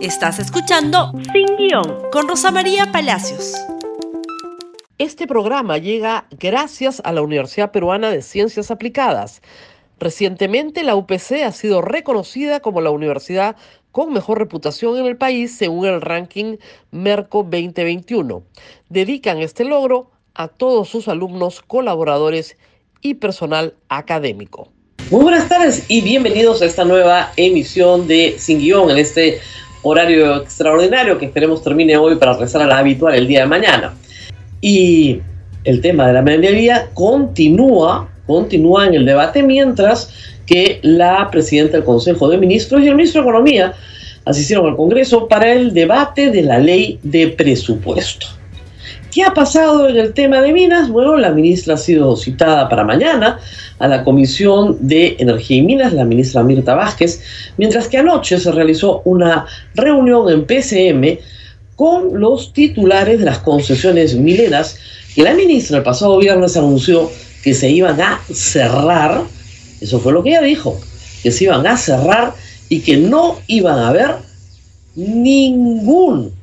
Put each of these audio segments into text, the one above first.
Estás escuchando Sin Guión con Rosa María Palacios. Este programa llega gracias a la Universidad Peruana de Ciencias Aplicadas. Recientemente la UPC ha sido reconocida como la universidad con mejor reputación en el país según el ranking Merco 2021. Dedican este logro a todos sus alumnos, colaboradores y personal académico. Muy buenas tardes y bienvenidos a esta nueva emisión de Sin Guión en este horario extraordinario que esperemos termine hoy para regresar a la habitual el día de mañana. Y el tema de la minería continúa, continúa en el debate mientras que la presidenta del Consejo de Ministros y el ministro de Economía asistieron al Congreso para el debate de la ley de presupuesto. ¿Qué ha pasado en el tema de minas? Bueno, la ministra ha sido citada para mañana a la Comisión de Energía y Minas, la ministra Mirta Vázquez, mientras que anoche se realizó una reunión en PCM con los titulares de las concesiones mineras que la ministra el pasado viernes anunció que se iban a cerrar, eso fue lo que ella dijo, que se iban a cerrar y que no iban a haber ningún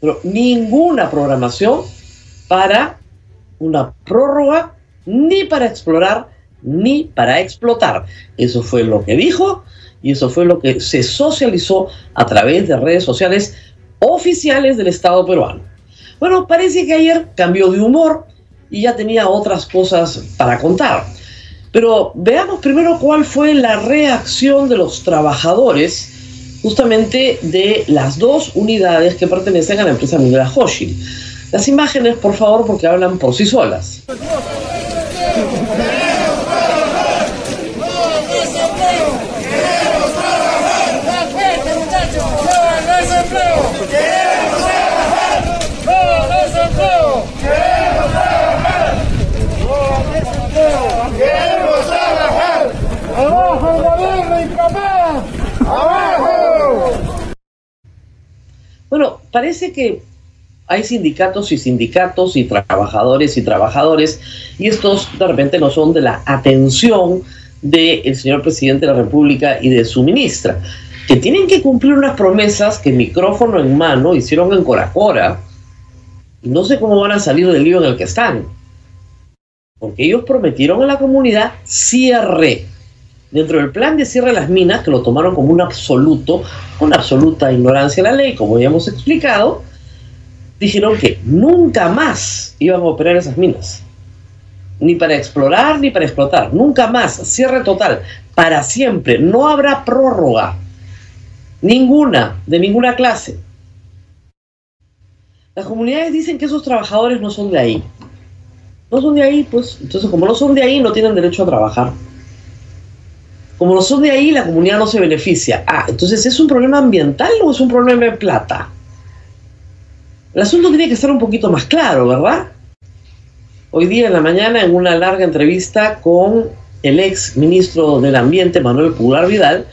pero ninguna programación para una prórroga, ni para explorar, ni para explotar. Eso fue lo que dijo y eso fue lo que se socializó a través de redes sociales oficiales del Estado peruano. Bueno, parece que ayer cambió de humor y ya tenía otras cosas para contar. Pero veamos primero cuál fue la reacción de los trabajadores justamente de las dos unidades que pertenecen a la empresa minera Hoshi. Las imágenes, por favor, porque hablan por sí solas. Parece que hay sindicatos y sindicatos y trabajadores y trabajadores y estos de repente no son de la atención del señor presidente de la República y de su ministra, que tienen que cumplir unas promesas que micrófono en mano hicieron en Coracora y no sé cómo van a salir del lío en el que están, porque ellos prometieron a la comunidad cierre dentro del plan de cierre de las minas, que lo tomaron como un absoluto, una absoluta ignorancia de la ley, como ya hemos explicado, dijeron que nunca más iban a operar esas minas. Ni para explorar ni para explotar. Nunca más. Cierre total. Para siempre. No habrá prórroga. Ninguna. De ninguna clase. Las comunidades dicen que esos trabajadores no son de ahí. No son de ahí, pues. Entonces, como no son de ahí, no tienen derecho a trabajar. Como no son de ahí, la comunidad no se beneficia. Ah, entonces, ¿es un problema ambiental o es un problema de plata? El asunto tiene que estar un poquito más claro, ¿verdad? Hoy día en la mañana, en una larga entrevista con el ex ministro del Ambiente, Manuel Pular Vidal,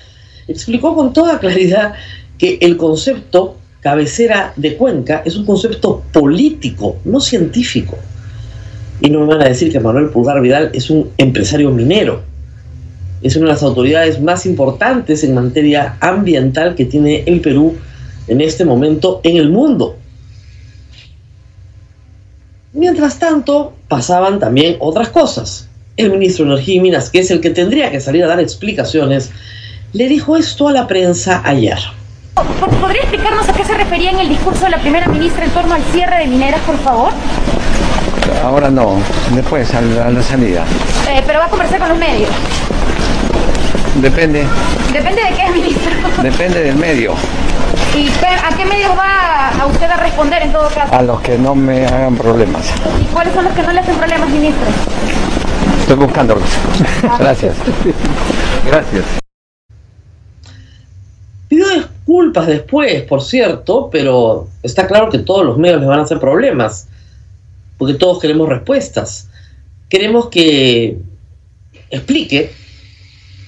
explicó con toda claridad que el concepto cabecera de Cuenca es un concepto político, no científico. Y no me van a decir que Manuel Pulgar Vidal es un empresario minero. Es una de las autoridades más importantes en materia ambiental que tiene el Perú en este momento en el mundo. Mientras tanto, pasaban también otras cosas. El ministro de Energía y Minas, que es el que tendría que salir a dar explicaciones, le dijo esto a la prensa ayer. ¿Podría explicarnos a qué se refería en el discurso de la primera ministra en torno al cierre de mineras, por favor? Ahora no, después, a la, salida. Eh, pero va a conversar con los medios. Depende. ¿Depende de qué, ministro? Depende del medio. ¿Y a qué medios va a usted a responder en todo caso? A los que no me hagan problemas. ¿Y cuáles son los que no le hacen problemas, ministro? Estoy buscándolos. Gracias. Gracias. Pido disculpas después, por cierto, pero está claro que todos los medios les van a hacer problemas, porque todos queremos respuestas. Queremos que explique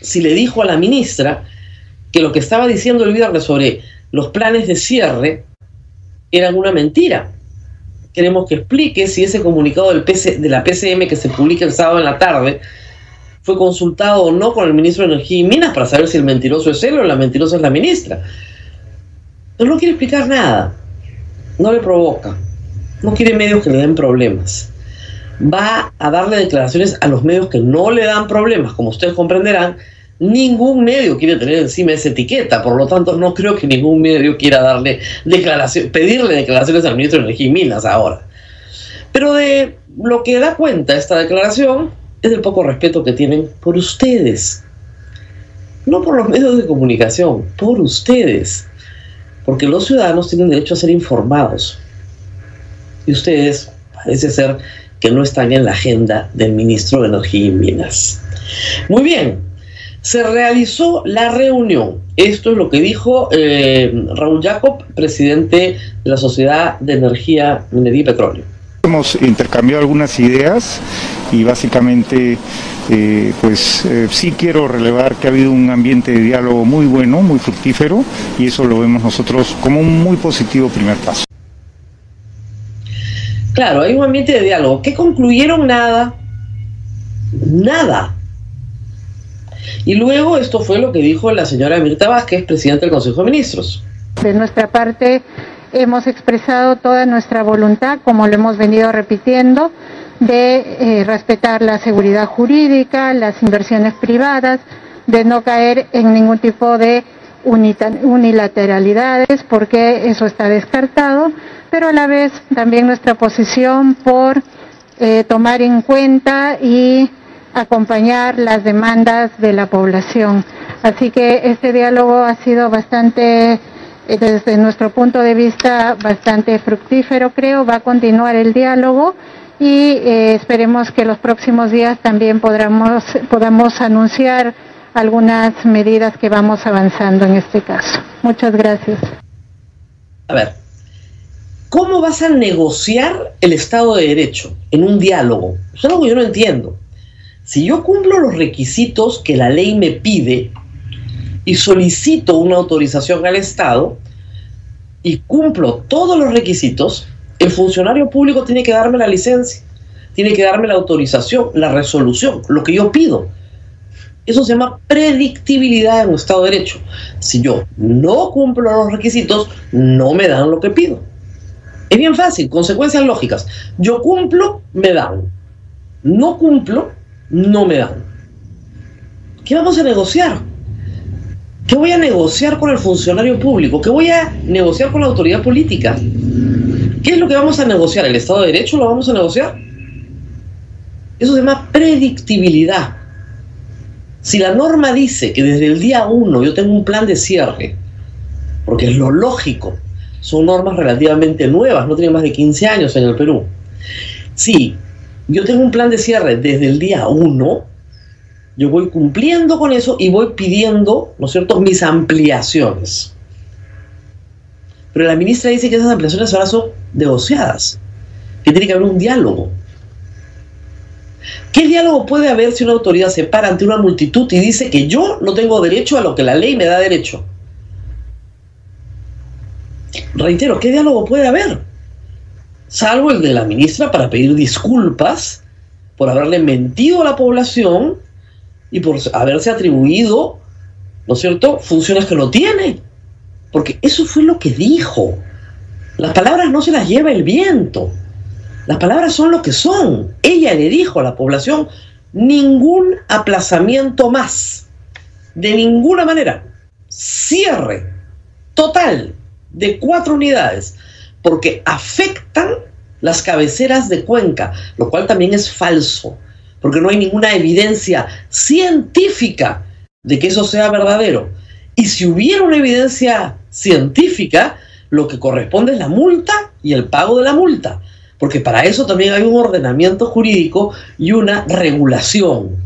si le dijo a la ministra que lo que estaba diciendo el viernes sobre los planes de cierre eran una mentira. Queremos que explique si ese comunicado del de la PCM que se publica el sábado en la tarde fue consultado o no con el ministro de Energía y Minas para saber si el mentiroso es él o la mentirosa es la ministra. Pero no quiere explicar nada. No le provoca. No quiere medios que le den problemas. Va a darle declaraciones a los medios que no le dan problemas. Como ustedes comprenderán, ningún medio quiere tener encima esa etiqueta. Por lo tanto, no creo que ningún medio quiera darle declaración, pedirle declaraciones al ministro de Energía y Minas ahora. Pero de lo que da cuenta esta declaración es del poco respeto que tienen por ustedes. No por los medios de comunicación, por ustedes. Porque los ciudadanos tienen derecho a ser informados. Y ustedes parece ser que no están en la agenda del ministro de Energía y Minas. Muy bien, se realizó la reunión. Esto es lo que dijo eh, Raúl Jacob, presidente de la Sociedad de Energía, Minería y Petróleo. Hemos intercambiado algunas ideas y básicamente eh, pues eh, sí quiero relevar que ha habido un ambiente de diálogo muy bueno, muy fructífero y eso lo vemos nosotros como un muy positivo primer paso. Claro, hay un ambiente de diálogo. ¿Qué concluyeron? Nada. Nada. Y luego esto fue lo que dijo la señora Mirta Vázquez, presidenta del Consejo de Ministros. De nuestra parte hemos expresado toda nuestra voluntad, como lo hemos venido repitiendo, de eh, respetar la seguridad jurídica, las inversiones privadas, de no caer en ningún tipo de unilateralidades, porque eso está descartado, pero a la vez también nuestra posición por eh, tomar en cuenta y acompañar las demandas de la población. Así que este diálogo ha sido bastante, eh, desde nuestro punto de vista, bastante fructífero, creo. Va a continuar el diálogo y eh, esperemos que los próximos días también podamos, podamos anunciar algunas medidas que vamos avanzando en este caso. Muchas gracias. A ver, ¿cómo vas a negociar el Estado de Derecho en un diálogo? Es algo que yo no entiendo. Si yo cumplo los requisitos que la ley me pide y solicito una autorización al Estado y cumplo todos los requisitos, el funcionario público tiene que darme la licencia, tiene que darme la autorización, la resolución, lo que yo pido. Eso se llama predictibilidad en un Estado de Derecho. Si yo no cumplo los requisitos, no me dan lo que pido. Es bien fácil, consecuencias lógicas. Yo cumplo, me dan. No cumplo, no me dan. ¿Qué vamos a negociar? ¿Qué voy a negociar con el funcionario público? ¿Qué voy a negociar con la autoridad política? ¿Qué es lo que vamos a negociar? ¿El Estado de Derecho lo vamos a negociar? Eso se llama predictibilidad. Si la norma dice que desde el día 1 yo tengo un plan de cierre, porque es lo lógico, son normas relativamente nuevas, no tienen más de 15 años en el Perú. Si yo tengo un plan de cierre desde el día 1, yo voy cumpliendo con eso y voy pidiendo, ¿no cierto?, mis ampliaciones. Pero la ministra dice que esas ampliaciones ahora son negociadas, que tiene que haber un diálogo. ¿Qué diálogo puede haber si una autoridad se para ante una multitud y dice que yo no tengo derecho a lo que la ley me da derecho? Reitero, ¿qué diálogo puede haber? Salvo el de la ministra para pedir disculpas por haberle mentido a la población y por haberse atribuido, ¿no es cierto?, funciones que no tiene. Porque eso fue lo que dijo. Las palabras no se las lleva el viento. Las palabras son lo que son. Ella le dijo a la población, ningún aplazamiento más. De ninguna manera. Cierre total de cuatro unidades. Porque afectan las cabeceras de Cuenca, lo cual también es falso. Porque no hay ninguna evidencia científica de que eso sea verdadero. Y si hubiera una evidencia científica, lo que corresponde es la multa y el pago de la multa, porque para eso también hay un ordenamiento jurídico y una regulación.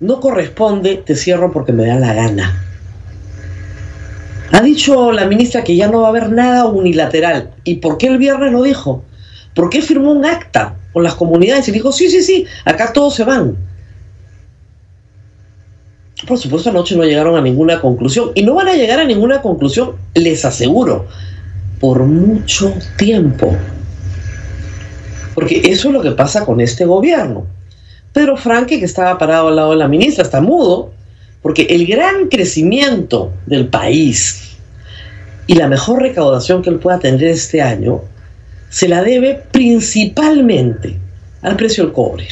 No corresponde, te cierro porque me da la gana. Ha dicho la ministra que ya no va a haber nada unilateral. ¿Y por qué el viernes lo dijo? ¿Por qué firmó un acta con las comunidades y dijo, sí, sí, sí, acá todos se van? Por supuesto, anoche no llegaron a ninguna conclusión. Y no van a llegar a ninguna conclusión, les aseguro, por mucho tiempo. Porque eso es lo que pasa con este gobierno. Pedro Franque, que estaba parado al lado de la ministra, está mudo, porque el gran crecimiento del país, y la mejor recaudación que él pueda tener este año se la debe principalmente al precio del cobre.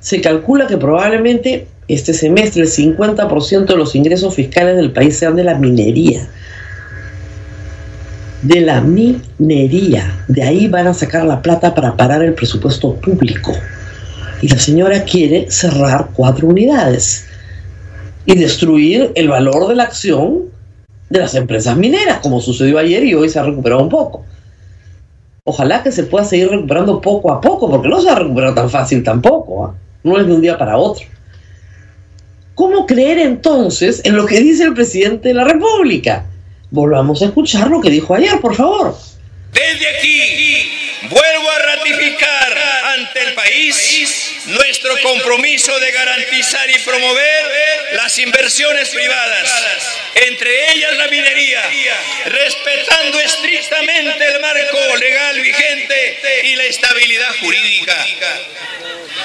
Se calcula que probablemente este semestre el 50% de los ingresos fiscales del país sean de la minería. De la minería. De ahí van a sacar la plata para parar el presupuesto público. Y la señora quiere cerrar cuatro unidades y destruir el valor de la acción de las empresas mineras, como sucedió ayer y hoy se ha recuperado un poco. Ojalá que se pueda seguir recuperando poco a poco, porque no se ha recuperado tan fácil tampoco. ¿ah? No es de un día para otro. ¿Cómo creer entonces en lo que dice el presidente de la República? Volvamos a escuchar lo que dijo ayer, por favor. Desde aquí vuelvo a ratificar ante el país nuestro compromiso de garantizar y promover las inversiones privadas, entre ellas la minería, respetando estrictamente el marco legal vigente y la estabilidad jurídica.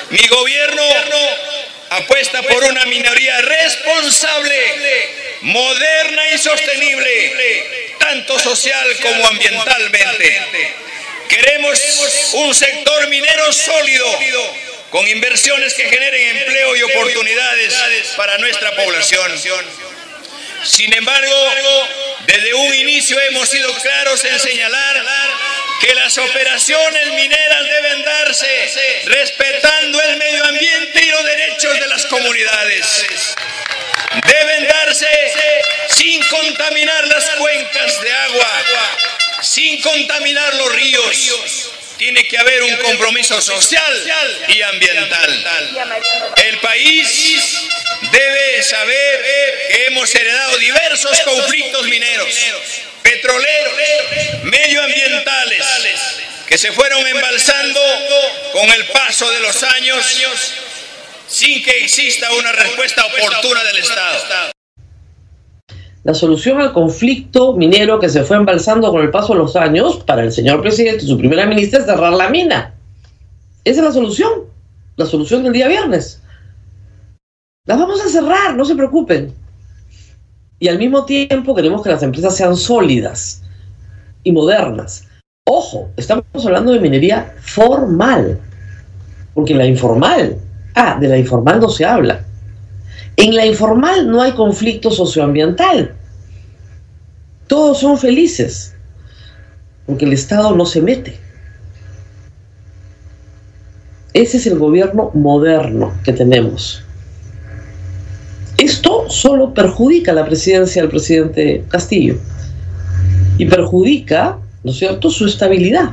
Mi gobierno apuesta por una minoría responsable, moderna y sostenible, tanto social como ambientalmente. Queremos un sector minero sólido, con inversiones que generen empleo y oportunidades para nuestra población. Sin embargo, desde un inicio hemos sido claros en señalar que las operaciones mineras deben darse respetando el medio ambiente y los derechos de las comunidades. Deben darse sin contaminar las cuencas de agua, sin contaminar los ríos. Tiene que haber un compromiso social y ambiental. El país debe saber que hemos heredado diversos conflictos mineros petroleros, medioambientales, que se fueron embalsando con el paso de los años sin que exista una respuesta oportuna del Estado. La solución al conflicto minero que se fue embalsando con el paso de los años para el señor presidente y su primera ministra es cerrar la mina. Esa es la solución, la solución del día viernes. Las vamos a cerrar, no se preocupen. Y al mismo tiempo queremos que las empresas sean sólidas y modernas. Ojo, estamos hablando de minería formal, porque la informal, ah, de la informal no se habla. En la informal no hay conflicto socioambiental. Todos son felices, porque el Estado no se mete. Ese es el gobierno moderno que tenemos. Esto solo perjudica la presidencia del presidente Castillo y perjudica, ¿no es cierto?, su estabilidad.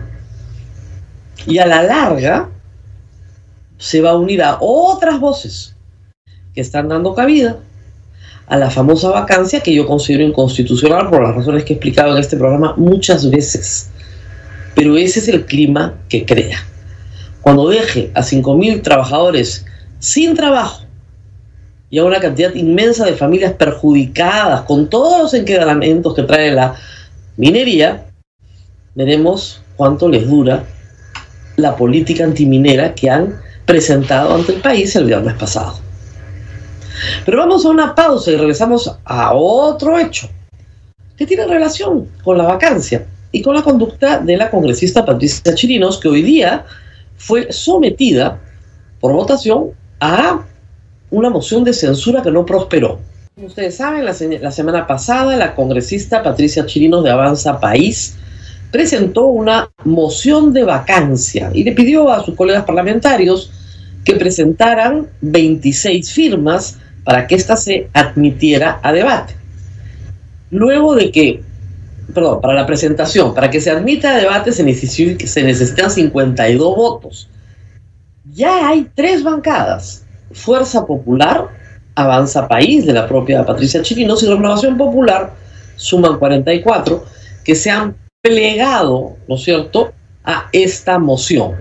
Y a la larga se va a unir a otras voces que están dando cabida a la famosa vacancia que yo considero inconstitucional por las razones que he explicado en este programa muchas veces. Pero ese es el clima que crea. Cuando deje a 5.000 trabajadores sin trabajo, y a una cantidad inmensa de familias perjudicadas con todos los enquebrantamientos que trae la minería, veremos cuánto les dura la política antiminera que han presentado ante el país el viernes pasado. Pero vamos a una pausa y regresamos a otro hecho que tiene relación con la vacancia y con la conducta de la congresista Patricia Chirinos, que hoy día fue sometida por votación a una moción de censura que no prosperó. Como ustedes saben, la, la semana pasada la congresista Patricia Chirinos de Avanza País presentó una moción de vacancia y le pidió a sus colegas parlamentarios que presentaran 26 firmas para que ésta se admitiera a debate. Luego de que, perdón, para la presentación, para que se admita a debate se, se necesitan 52 votos. Ya hay tres bancadas Fuerza Popular, Avanza País, de la propia Patricia Chirinos, y Renovación Popular, suman 44, que se han plegado, ¿no es cierto?, a esta moción.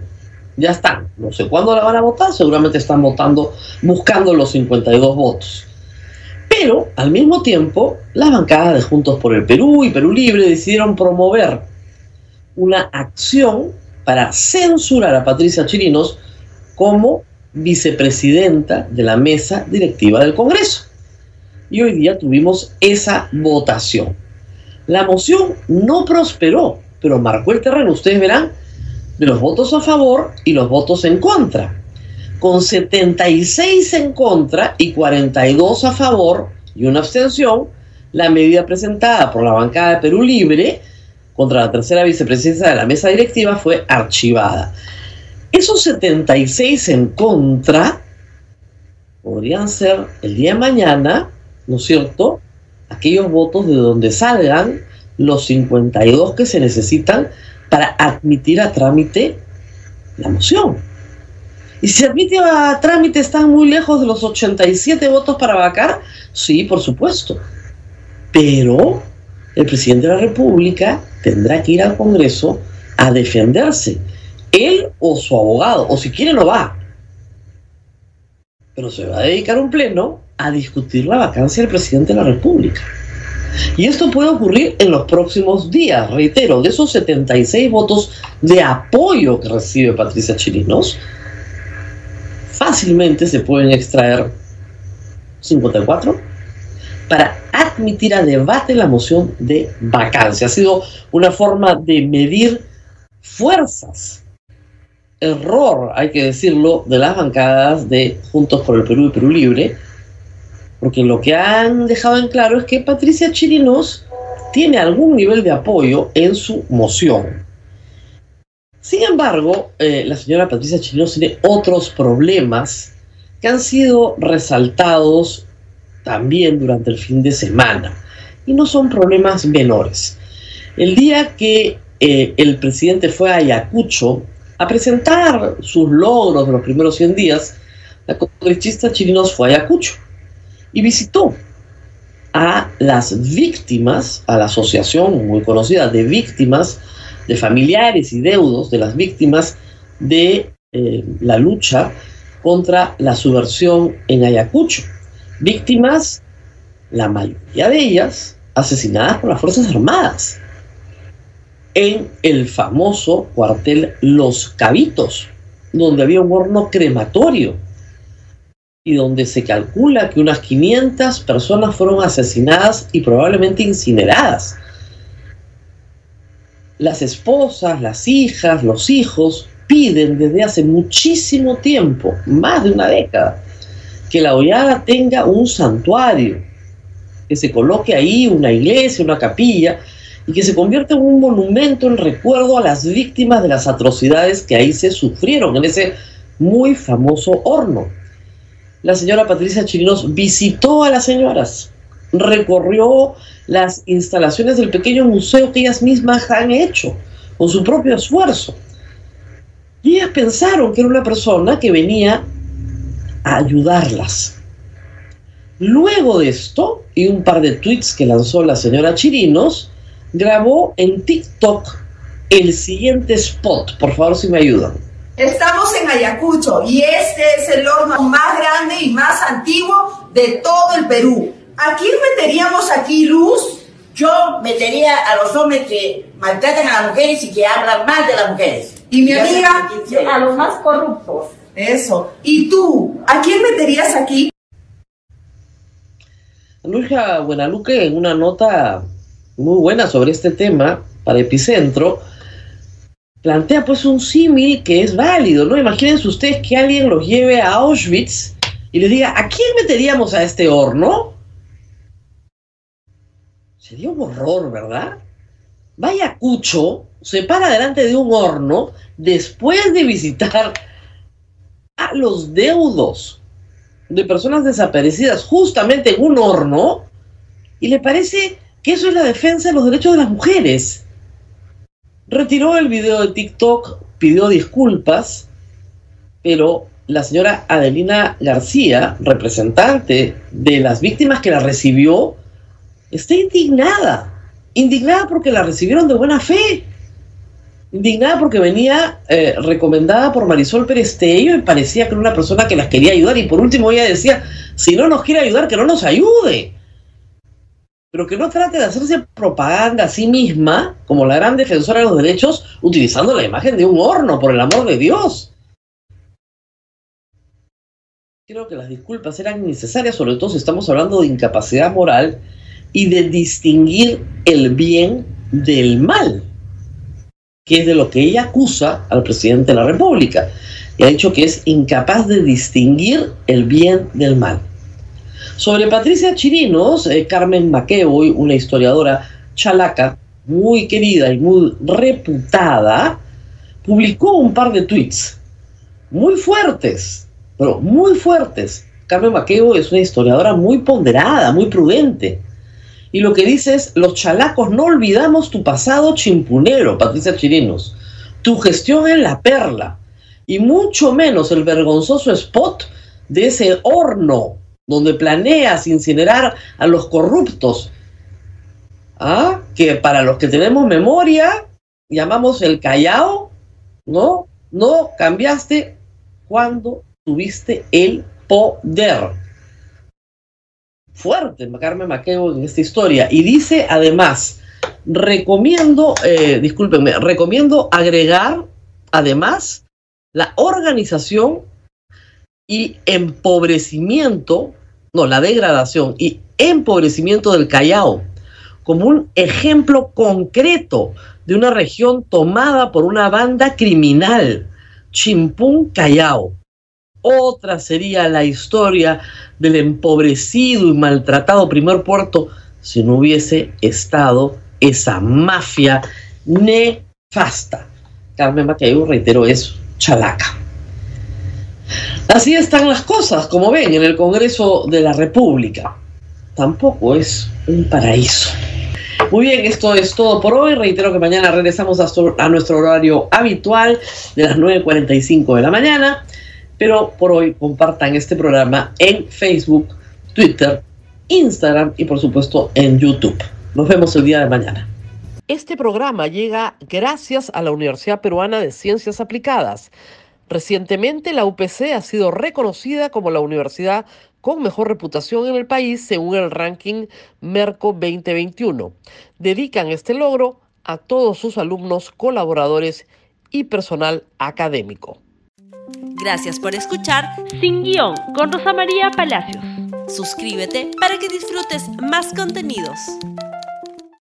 Ya están, no sé cuándo la van a votar, seguramente están votando, buscando los 52 votos. Pero, al mismo tiempo, las bancadas de Juntos por el Perú y Perú Libre decidieron promover una acción para censurar a Patricia Chirinos como vicepresidenta de la mesa directiva del Congreso. Y hoy día tuvimos esa votación. La moción no prosperó, pero marcó el terreno, ustedes verán, de los votos a favor y los votos en contra. Con 76 en contra y 42 a favor y una abstención, la medida presentada por la bancada de Perú Libre contra la tercera vicepresidencia de la mesa directiva fue archivada. Esos 76 en contra podrían ser el día de mañana, ¿no es cierto?, aquellos votos de donde salgan los 52 que se necesitan para admitir a trámite la moción. Y si admite a trámite están muy lejos de los 87 votos para vacar, sí, por supuesto. Pero el presidente de la República tendrá que ir al Congreso a defenderse. Él o su abogado, o si quiere no va. Pero se va a dedicar un pleno a discutir la vacancia del presidente de la República. Y esto puede ocurrir en los próximos días. Reitero, de esos 76 votos de apoyo que recibe Patricia Chirinos, fácilmente se pueden extraer 54 para admitir a debate la moción de vacancia. Ha sido una forma de medir fuerzas. Error, hay que decirlo, de las bancadas de Juntos por el Perú y Perú Libre, porque lo que han dejado en claro es que Patricia Chirinos tiene algún nivel de apoyo en su moción. Sin embargo, eh, la señora Patricia Chirinos tiene otros problemas que han sido resaltados también durante el fin de semana. Y no son problemas menores. El día que eh, el presidente fue a Ayacucho a presentar sus logros de los primeros 100 días, la congresista Chirinos fue a Ayacucho y visitó a las víctimas, a la asociación muy conocida de víctimas, de familiares y deudos de las víctimas de eh, la lucha contra la subversión en Ayacucho. Víctimas, la mayoría de ellas, asesinadas por las Fuerzas Armadas en el famoso cuartel Los Cabitos, donde había un horno crematorio y donde se calcula que unas 500 personas fueron asesinadas y probablemente incineradas. Las esposas, las hijas, los hijos piden desde hace muchísimo tiempo, más de una década, que la hollada tenga un santuario, que se coloque ahí una iglesia, una capilla, y que se convierta en un monumento en recuerdo a las víctimas de las atrocidades que ahí se sufrieron en ese muy famoso horno la señora Patricia Chirinos visitó a las señoras, recorrió las instalaciones del pequeño museo que ellas mismas han hecho con su propio esfuerzo. Y ellas pensaron que era una persona que venía a ayudarlas. Luego de esto, y un par de tweets que lanzó la señora Chirinos, grabó en TikTok el siguiente spot. Por favor, si me ayudan. Estamos en Ayacucho y este es el horno más grande y más antiguo de todo el Perú. ¿A quién meteríamos aquí, Luz? Yo metería a los hombres que maltratan a las mujeres y que hablan mal de las mujeres. ¿Y mi amiga? A los más corruptos. Eso. ¿Y tú? ¿A quién meterías aquí? Luisa Buenaluque, en una nota muy buena sobre este tema para Epicentro, plantea pues un símil que es válido, ¿no? Imagínense ustedes que alguien los lleve a Auschwitz y les diga, ¿a quién meteríamos a este horno? Sería un horror, ¿verdad? Vaya Cucho, se para delante de un horno después de visitar a los deudos de personas desaparecidas justamente en un horno y le parece que eso es la defensa de los derechos de las mujeres retiró el video de TikTok, pidió disculpas, pero la señora Adelina García, representante de las víctimas que la recibió, está indignada. Indignada porque la recibieron de buena fe. Indignada porque venía eh, recomendada por Marisol Perestello y parecía que era una persona que las quería ayudar. Y por último ella decía, si no nos quiere ayudar, que no nos ayude pero que no trate de hacerse propaganda a sí misma como la gran defensora de los derechos utilizando la imagen de un horno, por el amor de Dios. Creo que las disculpas eran necesarias, sobre todo si estamos hablando de incapacidad moral, y de distinguir el bien del mal, que es de lo que ella acusa al presidente de la República. Y ha dicho que es incapaz de distinguir el bien del mal. Sobre Patricia Chirinos, eh, Carmen Maqueo, una historiadora chalaca muy querida y muy reputada, publicó un par de tweets muy fuertes, pero muy fuertes. Carmen Maqueo es una historiadora muy ponderada, muy prudente. Y lo que dice es, los chalacos no olvidamos tu pasado chimpunero, Patricia Chirinos, tu gestión en la perla, y mucho menos el vergonzoso spot de ese horno donde planeas incinerar a los corruptos. ¿Ah? Que para los que tenemos memoria, llamamos el Callao, ¿no? No cambiaste cuando tuviste el poder. Fuerte, Carmen Maqueo en esta historia. Y dice además, recomiendo, eh, discúlpenme, recomiendo agregar además la organización y empobrecimiento, no, la degradación y empobrecimiento del Callao como un ejemplo concreto de una región tomada por una banda criminal, Chimpún Callao. Otra sería la historia del empobrecido y maltratado primer puerto si no hubiese estado esa mafia nefasta. Carmen Macayo, reitero, es chalaca. Así están las cosas, como ven, en el Congreso de la República. Tampoco es un paraíso. Muy bien, esto es todo por hoy. Reitero que mañana regresamos a, nuestro horario habitual de las 9.45 de la mañana. Pero por hoy compartan este programa en Facebook, Twitter, Instagram y por supuesto en YouTube. Nos vemos el día de mañana. Este programa llega gracias a la Universidad Peruana de Ciencias Aplicadas. Recientemente la UPC ha sido reconocida como la universidad con mejor reputación en el país según el ranking Merco 2021. Dedican este logro a todos sus alumnos, colaboradores y personal académico. Gracias por escuchar Sin Guión con Rosa María Palacios. Suscríbete para que disfrutes más contenidos.